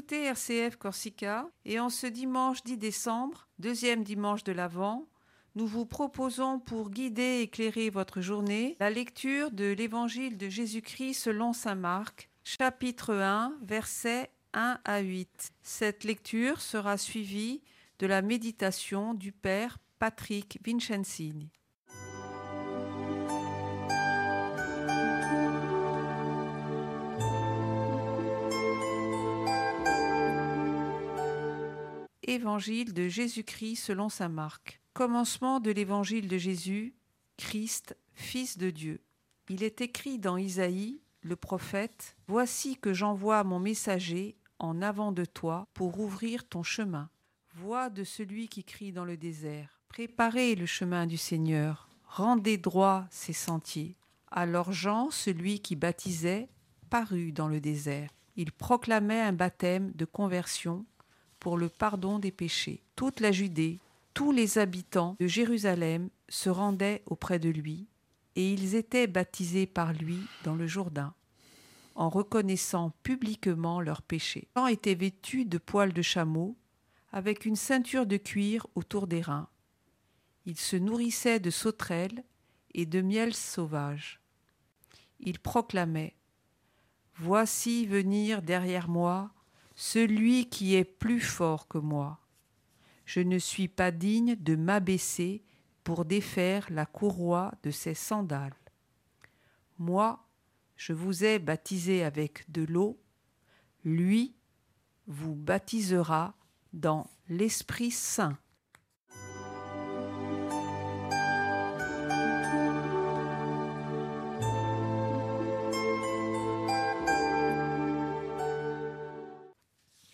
RCF Corsica et en ce dimanche 10 décembre, deuxième dimanche de l'Avent, nous vous proposons pour guider et éclairer votre journée la lecture de l'Évangile de Jésus-Christ selon Saint Marc, chapitre 1, versets 1 à 8. Cette lecture sera suivie de la méditation du Père Patrick Vincenzini. Évangile de Jésus-Christ selon saint Marc. Commencement de l'évangile de Jésus, Christ, Fils de Dieu. Il est écrit dans Isaïe, le prophète, Voici que j'envoie mon messager en avant de toi pour ouvrir ton chemin. Voix de celui qui crie dans le désert. Préparez le chemin du Seigneur, rendez droit ses sentiers. Alors Jean, celui qui baptisait, parut dans le désert. Il proclamait un baptême de conversion pour le pardon des péchés. Toute la Judée, tous les habitants de Jérusalem se rendaient auprès de lui, et ils étaient baptisés par lui dans le Jourdain, en reconnaissant publiquement leurs péchés. Jean était vêtu de poils de chameau, avec une ceinture de cuir autour des reins. Il se nourrissait de sauterelles et de miel sauvage. Il proclamait Voici venir derrière moi celui qui est plus fort que moi. Je ne suis pas digne de m'abaisser pour défaire la courroie de ses sandales. Moi, je vous ai baptisé avec de l'eau, lui vous baptisera dans l'Esprit Saint.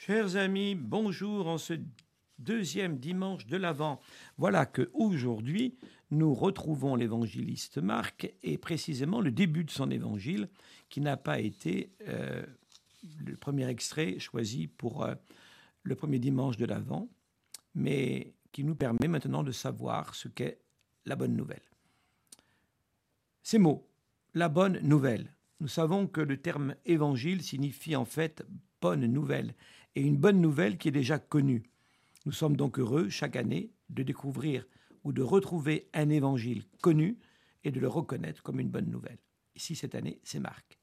Chers amis, bonjour en ce deuxième dimanche de l'Avent. Voilà que aujourd'hui nous retrouvons l'évangéliste Marc et précisément le début de son évangile qui n'a pas été euh, le premier extrait choisi pour euh, le premier dimanche de l'Avent, mais qui nous permet maintenant de savoir ce qu'est la bonne nouvelle. Ces mots, la bonne nouvelle. Nous savons que le terme évangile signifie en fait bonne nouvelle, et une bonne nouvelle qui est déjà connue. Nous sommes donc heureux chaque année de découvrir ou de retrouver un évangile connu et de le reconnaître comme une bonne nouvelle. Ici, cette année, c'est Marc.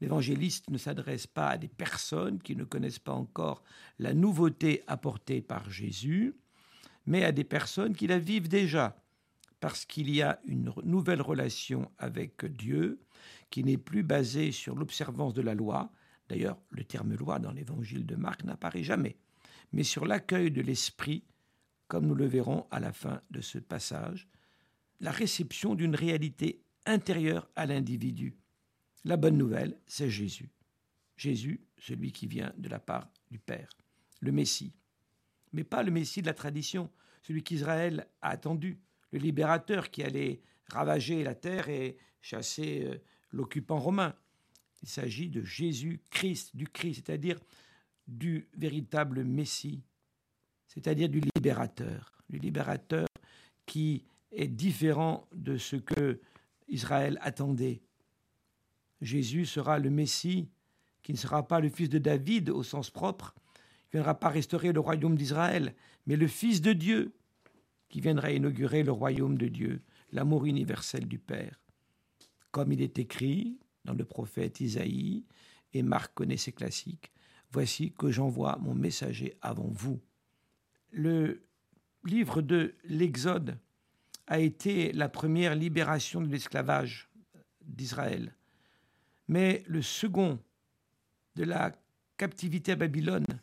L'évangéliste ne s'adresse pas à des personnes qui ne connaissent pas encore la nouveauté apportée par Jésus, mais à des personnes qui la vivent déjà, parce qu'il y a une nouvelle relation avec Dieu qui n'est plus basée sur l'observance de la loi, D'ailleurs, le terme loi dans l'évangile de Marc n'apparaît jamais, mais sur l'accueil de l'esprit, comme nous le verrons à la fin de ce passage, la réception d'une réalité intérieure à l'individu. La bonne nouvelle, c'est Jésus. Jésus, celui qui vient de la part du Père, le Messie. Mais pas le Messie de la tradition, celui qu'Israël a attendu, le libérateur qui allait ravager la terre et chasser euh, l'occupant romain. Il s'agit de Jésus-Christ, du Christ, c'est-à-dire du véritable Messie, c'est-à-dire du libérateur, du libérateur qui est différent de ce que Israël attendait. Jésus sera le Messie qui ne sera pas le fils de David au sens propre, qui ne viendra pas restaurer le royaume d'Israël, mais le Fils de Dieu qui viendra inaugurer le royaume de Dieu, l'amour universel du Père. Comme il est écrit, dans le prophète Isaïe, et Marc connaît ses classiques. Voici que j'envoie mon messager avant vous. Le livre de l'Exode a été la première libération de l'esclavage d'Israël. Mais le second de la captivité à Babylone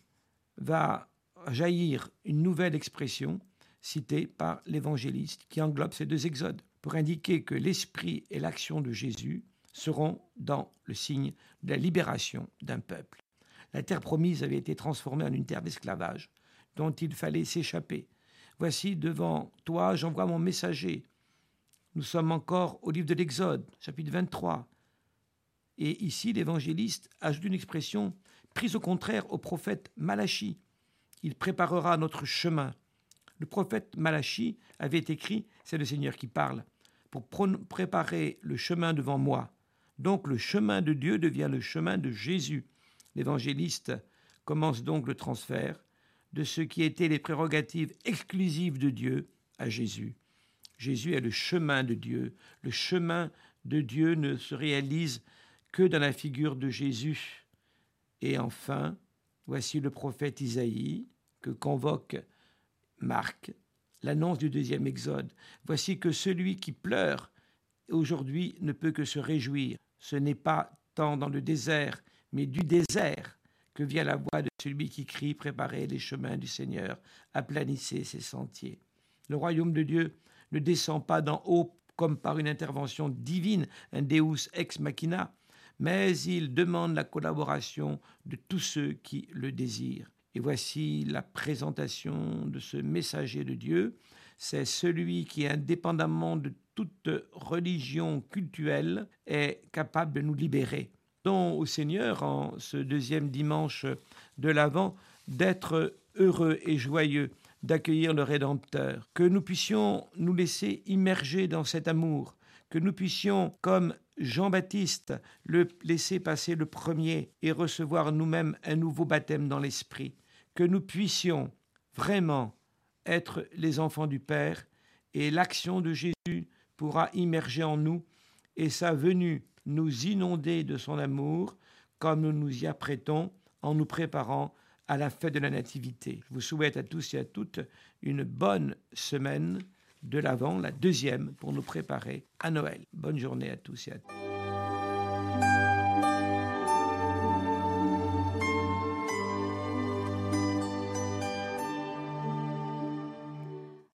va jaillir une nouvelle expression citée par l'évangéliste qui englobe ces deux exodes pour indiquer que l'esprit et l'action de Jésus seront dans le signe de la libération d'un peuple. La terre promise avait été transformée en une terre d'esclavage, dont il fallait s'échapper. Voici devant toi, j'envoie mon messager. Nous sommes encore au livre de l'Exode, chapitre 23. Et ici, l'évangéliste ajoute une expression prise au contraire au prophète Malachi. Il préparera notre chemin. Le prophète Malachi avait écrit, c'est le Seigneur qui parle, pour préparer le chemin devant moi. Donc le chemin de Dieu devient le chemin de Jésus. L'évangéliste commence donc le transfert de ce qui étaient les prérogatives exclusives de Dieu à Jésus. Jésus est le chemin de Dieu. Le chemin de Dieu ne se réalise que dans la figure de Jésus. Et enfin, voici le prophète Isaïe que convoque Marc, l'annonce du deuxième exode. Voici que celui qui pleure aujourd'hui ne peut que se réjouir. Ce n'est pas tant dans le désert, mais du désert que vient la voix de celui qui crie Préparez les chemins du Seigneur, aplanissez ses sentiers. Le royaume de Dieu ne descend pas d'en haut comme par une intervention divine, un Deus ex machina, mais il demande la collaboration de tous ceux qui le désirent. Et voici la présentation de ce messager de Dieu. C'est celui qui, indépendamment de toute religion cultuelle, est capable de nous libérer. Donc au Seigneur, en ce deuxième dimanche de l'Avent, d'être heureux et joyeux d'accueillir le Rédempteur, que nous puissions nous laisser immerger dans cet amour, que nous puissions, comme Jean-Baptiste, le laisser passer le premier et recevoir nous-mêmes un nouveau baptême dans l'esprit, que nous puissions vraiment être les enfants du Père et l'action de Jésus pourra immerger en nous et sa venue nous inonder de son amour comme nous nous y apprêtons en nous préparant à la fête de la Nativité. Je vous souhaite à tous et à toutes une bonne semaine de l'Avent, la deuxième, pour nous préparer à Noël. Bonne journée à tous et à toutes.